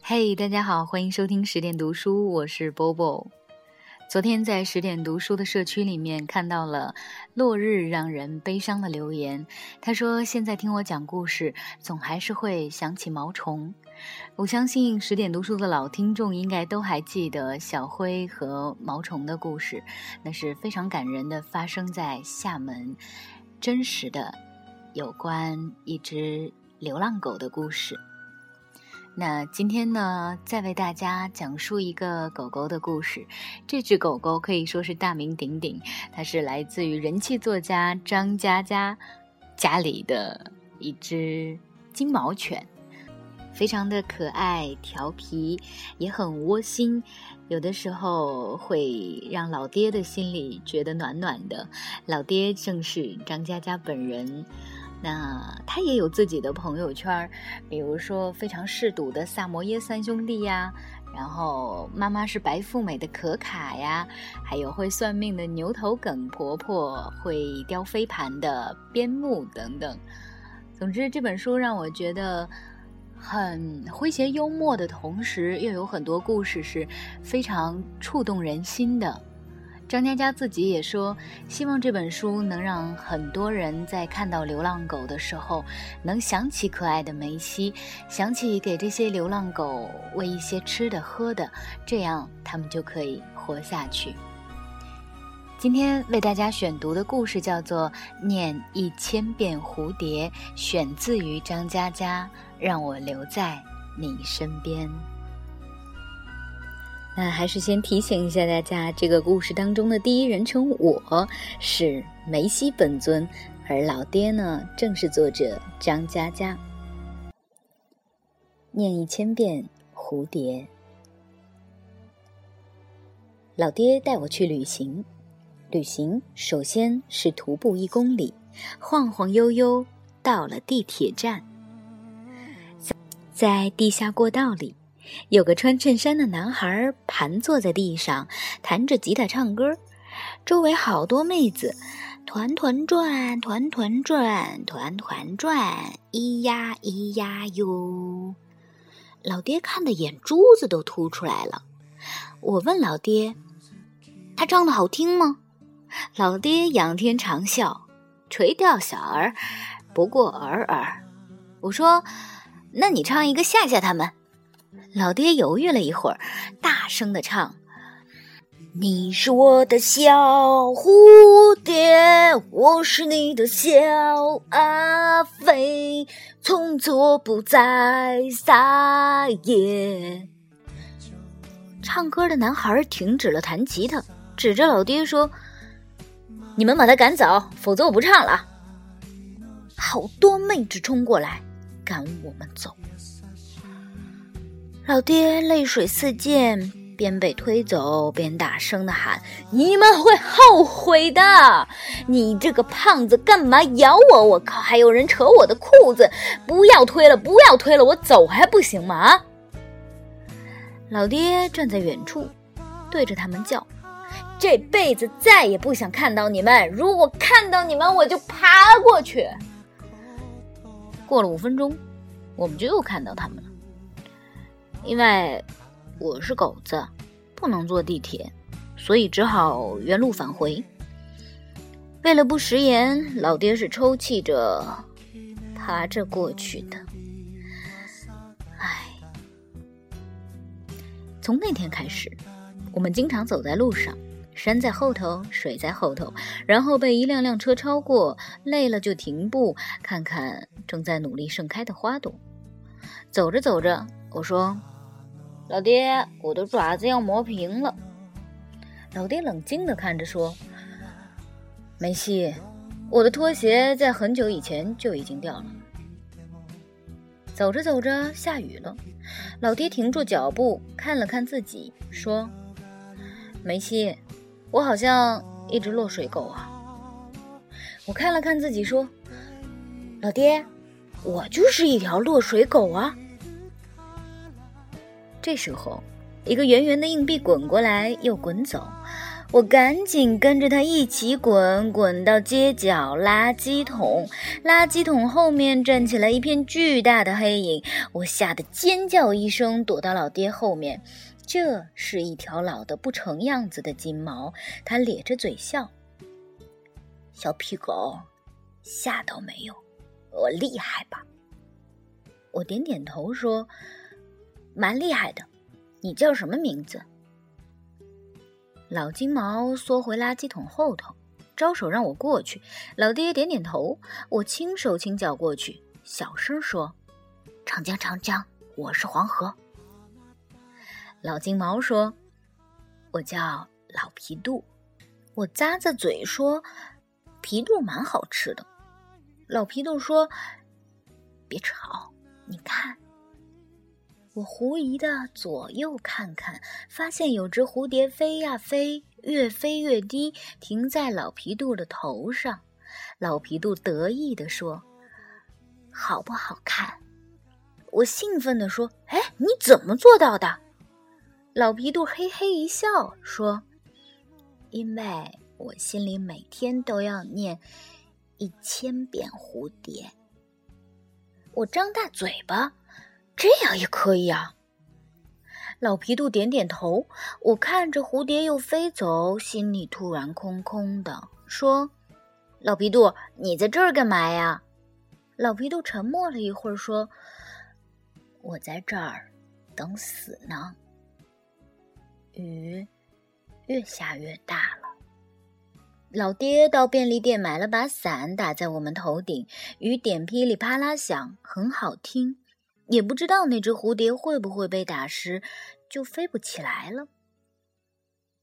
嘿，大家好，欢迎收听十点读书，我是 Bobo。昨天在十点读书的社区里面看到了落日让人悲伤的留言，他说现在听我讲故事，总还是会想起毛虫。我相信十点读书的老听众应该都还记得小灰和毛虫的故事，那是非常感人的，发生在厦门，真实的有关一只流浪狗的故事。那今天呢，再为大家讲述一个狗狗的故事。这只狗狗可以说是大名鼎鼎，它是来自于人气作家张嘉佳家里的一只金毛犬，非常的可爱、调皮，也很窝心，有的时候会让老爹的心里觉得暖暖的。老爹正是张嘉佳本人。那他也有自己的朋友圈，比如说非常嗜赌的萨摩耶三兄弟呀，然后妈妈是白富美的可卡呀，还有会算命的牛头梗婆婆，会雕飞盘的边牧等等。总之，这本书让我觉得很诙谐幽默的同时，又有很多故事是非常触动人心的。张嘉佳自己也说，希望这本书能让很多人在看到流浪狗的时候，能想起可爱的梅西，想起给这些流浪狗喂一些吃的喝的，这样它们就可以活下去。今天为大家选读的故事叫做《念一千遍蝴蝶》，选自于张嘉佳，让我留在你身边。那还是先提醒一下大家，这个故事当中的第一人称我是梅西本尊，而老爹呢，正是作者张嘉佳。念一千遍蝴蝶。老爹带我去旅行，旅行首先是徒步一公里，晃晃悠悠到了地铁站，在地下过道里。有个穿衬衫的男孩盘坐在地上，弹着吉他唱歌，周围好多妹子，团团转，团团转，团团转，咿呀咿呀哟。老爹看的眼珠子都凸出来了。我问老爹：“他唱的好听吗？”老爹仰天长啸：“垂钓小儿，不过尔尔。”我说：“那你唱一个吓吓他们。”老爹犹豫了一会儿，大声的唱：“你是我的小蝴蝶，我是你的小阿飞，从此我不再撒野。”唱歌的男孩停止了弹吉他，指着老爹说：“你们把他赶走，否则我不唱了。”好多妹子冲过来，赶我们走。老爹泪水四溅，边被推走边大声的喊：“你们会后悔的！你这个胖子，干嘛咬我？我靠，还有人扯我的裤子！不要推了，不要推了，我走还不行吗？”！老爹站在远处，对着他们叫：“这辈子再也不想看到你们！如果看到你们，我就爬过去。”过了五分钟，我们就又看到他们了。因为我是狗子，不能坐地铁，所以只好原路返回。为了不食言，老爹是抽泣着爬着过去的。唉，从那天开始，我们经常走在路上，山在后头，水在后头，然后被一辆辆车超过，累了就停步，看看正在努力盛开的花朵。走着走着，我说。老爹，我的爪子要磨平了。老爹冷静地看着说：“梅西，我的拖鞋在很久以前就已经掉了。”走着走着，下雨了。老爹停住脚步，看了看自己，说：“梅西，我好像一只落水狗啊。”我看了看自己，说：“老爹，我就是一条落水狗啊。”这时候，一个圆圆的硬币滚过来又滚走，我赶紧跟着他一起滚，滚到街角垃圾桶。垃圾桶后面站起来一片巨大的黑影，我吓得尖叫一声，躲到老爹后面。这是一条老的不成样子的金毛，它咧着嘴笑。小屁狗，吓到没有？我厉害吧？我点点头说：“蛮厉害的。”你叫什么名字？老金毛缩回垃圾桶后头，招手让我过去。老爹点点头，我轻手轻脚过去，小声说：“长江，长江，我是黄河。”老金毛说：“我叫老皮肚。”我咂咂嘴说：“皮肚蛮好吃的。”老皮肚说：“别吵，你看。”我狐疑的左右看看，发现有只蝴蝶飞呀飞，越飞越低，停在老皮肚的头上。老皮肚得意地说：“好不好看？”我兴奋地说：“哎，你怎么做到的？”老皮肚嘿嘿一笑说：“因为我心里每天都要念一千遍蝴蝶。”我张大嘴巴。这样也可以啊！老皮杜点点头。我看着蝴蝶又飞走，心里突然空空的，说：“老皮杜，你在这儿干嘛呀？”老皮杜沉默了一会儿，说：“我在这儿等死呢。”雨越下越大了。老爹到便利店买了把伞，打在我们头顶，雨点噼里啪啦响，很好听。也不知道那只蝴蝶会不会被打湿，就飞不起来了。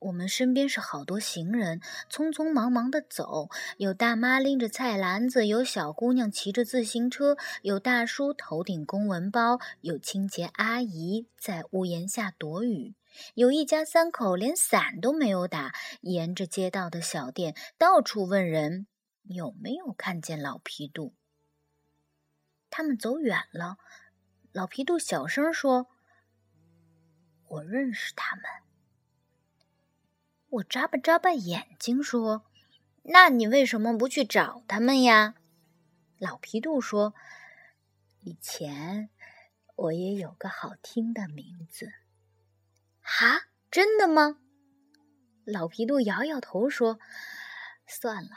我们身边是好多行人，匆匆忙忙的走，有大妈拎着菜篮子，有小姑娘骑着自行车，有大叔头顶公文包，有清洁阿姨在屋檐下躲雨，有一家三口连伞都没有打，沿着街道的小店到处问人有没有看见老皮肚。他们走远了。老皮肚小声说：“我认识他们。”我眨巴眨巴眼睛说：“那你为什么不去找他们呀？”老皮肚说：“以前我也有个好听的名字。”哈，真的吗？老皮肚摇摇头说：“算了，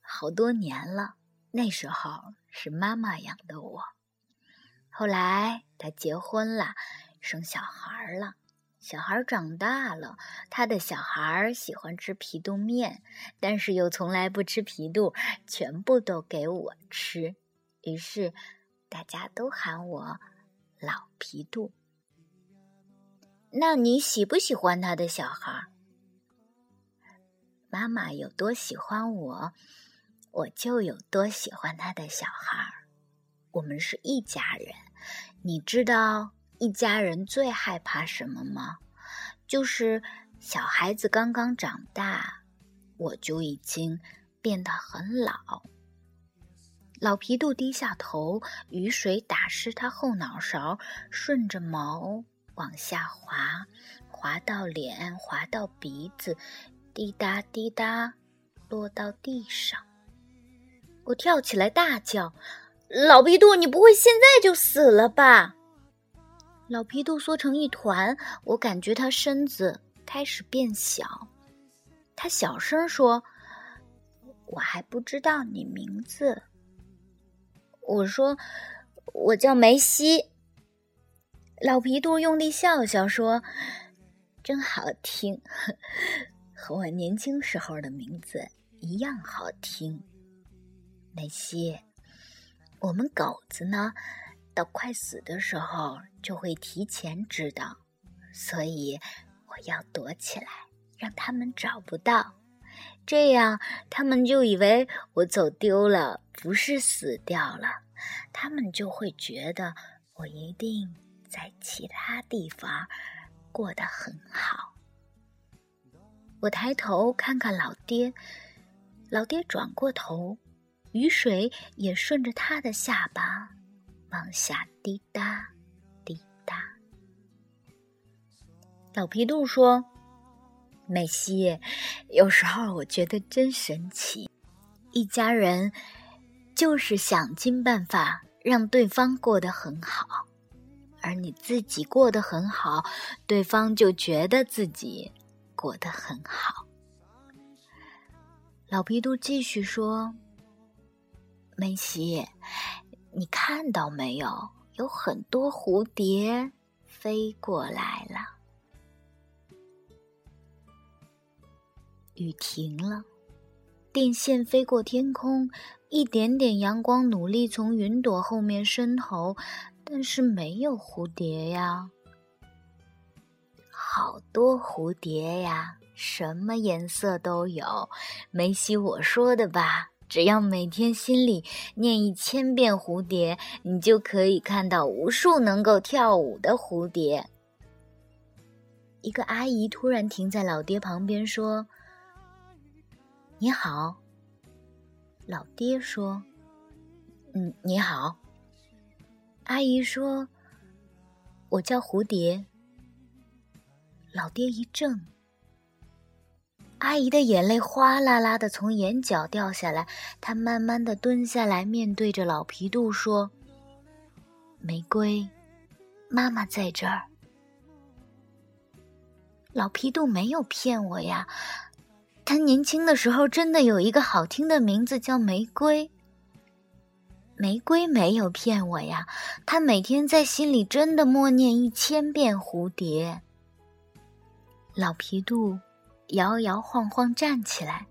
好多年了，那时候是妈妈养的我。”后来他结婚了，生小孩了。小孩长大了，他的小孩喜欢吃皮肚面，但是又从来不吃皮肚，全部都给我吃。于是大家都喊我老皮肚。那你喜不喜欢他的小孩？妈妈有多喜欢我，我就有多喜欢他的小孩。我们是一家人，你知道一家人最害怕什么吗？就是小孩子刚刚长大，我就已经变得很老。老皮杜低下头，雨水打湿他后脑勺，顺着毛往下滑，滑到脸，滑到鼻子，滴答滴答，落到地上。我跳起来大叫。老皮杜，你不会现在就死了吧？老皮杜缩成一团，我感觉他身子开始变小。他小声说：“我还不知道你名字。”我说：“我叫梅西。”老皮杜用力笑笑说：“真好听，和我年轻时候的名字一样好听，梅西。”我们狗子呢，到快死的时候就会提前知道，所以我要躲起来，让他们找不到，这样他们就以为我走丢了，不是死掉了，他们就会觉得我一定在其他地方过得很好。我抬头看看老爹，老爹转过头。雨水也顺着他的下巴往下滴答滴答。老皮杜说：“美西，有时候我觉得真神奇，一家人就是想尽办法让对方过得很好，而你自己过得很好，对方就觉得自己过得很好。老皮杜继续说：“梅西，你看到没有？有很多蝴蝶飞过来了。”雨停了，电线飞过天空，一点点阳光努力从云朵后面伸头，但是没有蝴蝶呀。好多蝴蝶呀，什么颜色都有。梅西，我说的吧，只要每天心里念一千遍蝴蝶，你就可以看到无数能够跳舞的蝴蝶。一个阿姨突然停在老爹旁边说。你好，老爹说：“嗯，你好。”阿姨说：“我叫蝴蝶。”老爹一怔，阿姨的眼泪哗啦啦的从眼角掉下来，她慢慢的蹲下来，面对着老皮杜说：“玫瑰，妈妈在这儿。”老皮杜没有骗我呀。他年轻的时候真的有一个好听的名字叫玫瑰。玫瑰没有骗我呀，他每天在心里真的默念一千遍蝴蝶。老皮杜摇摇晃晃站起来，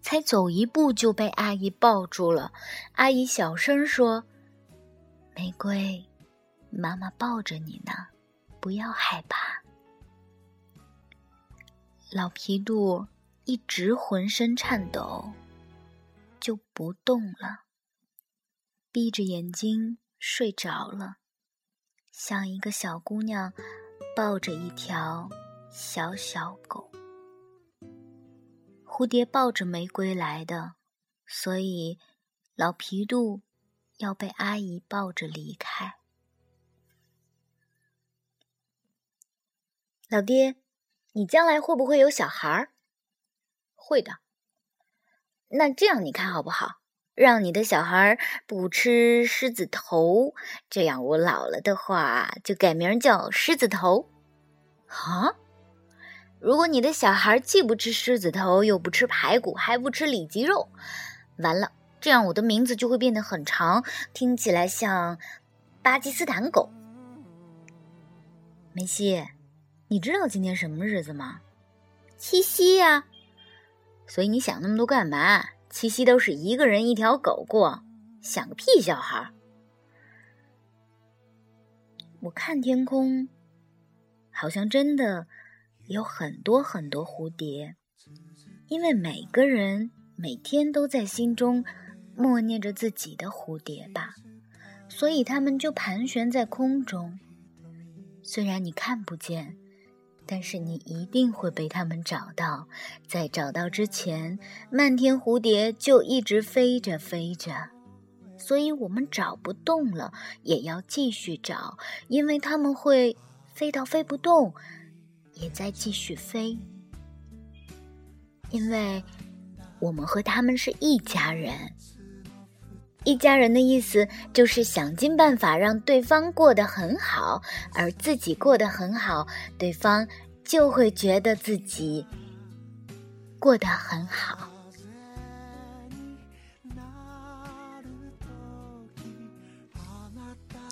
才走一步就被阿姨抱住了。阿姨小声说：“玫瑰，妈妈抱着你呢，不要害怕。”老皮杜。一直浑身颤抖，就不动了，闭着眼睛睡着了，像一个小姑娘抱着一条小小狗。蝴蝶抱着玫瑰来的，所以老皮杜要被阿姨抱着离开。老爹，你将来会不会有小孩儿？会的，那这样你看好不好？让你的小孩不吃狮子头，这样我老了的话就改名叫狮子头。啊？如果你的小孩既不吃狮子头，又不吃排骨，还不吃里脊肉，完了，这样我的名字就会变得很长，听起来像巴基斯坦狗。梅西，你知道今天什么日子吗？七夕呀。所以你想那么多干嘛？七夕都是一个人一条狗过，想个屁小孩！我看天空，好像真的有很多很多蝴蝶，因为每个人每天都在心中默念着自己的蝴蝶吧，所以它们就盘旋在空中，虽然你看不见。但是你一定会被他们找到，在找到之前，漫天蝴蝶就一直飞着飞着，所以我们找不动了，也要继续找，因为他们会飞到飞不动，也在继续飞，因为我们和他们是一家人。一家人的意思就是想尽办法让对方过得很好，而自己过得很好，对方就会觉得自己过得很好。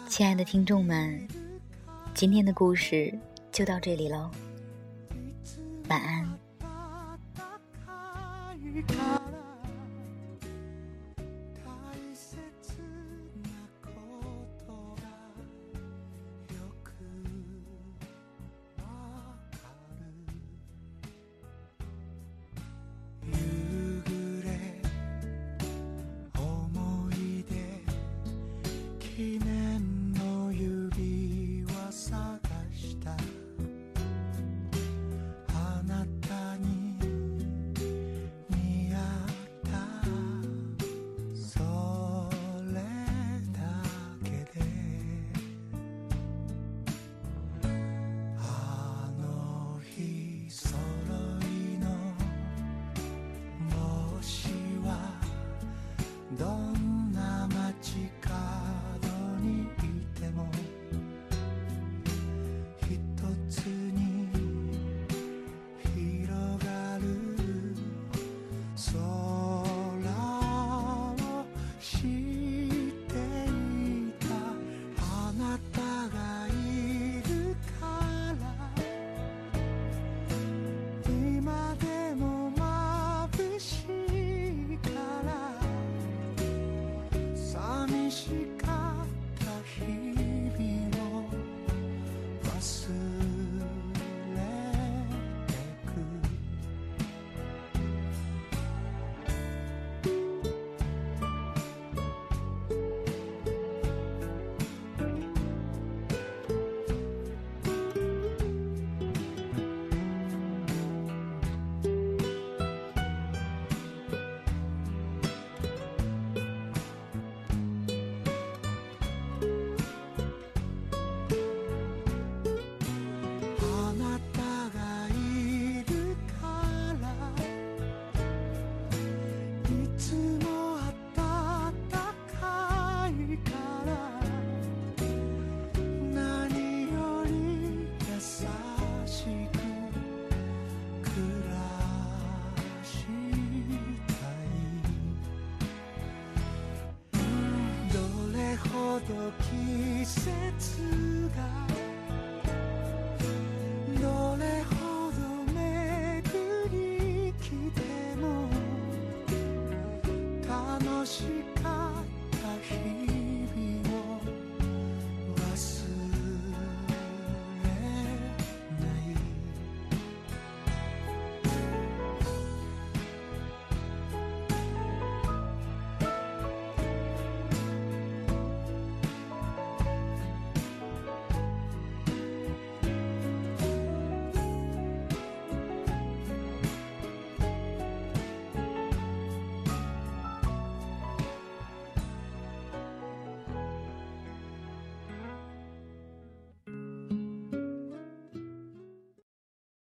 亲爱的听众们，今天的故事就到这里喽，晚安。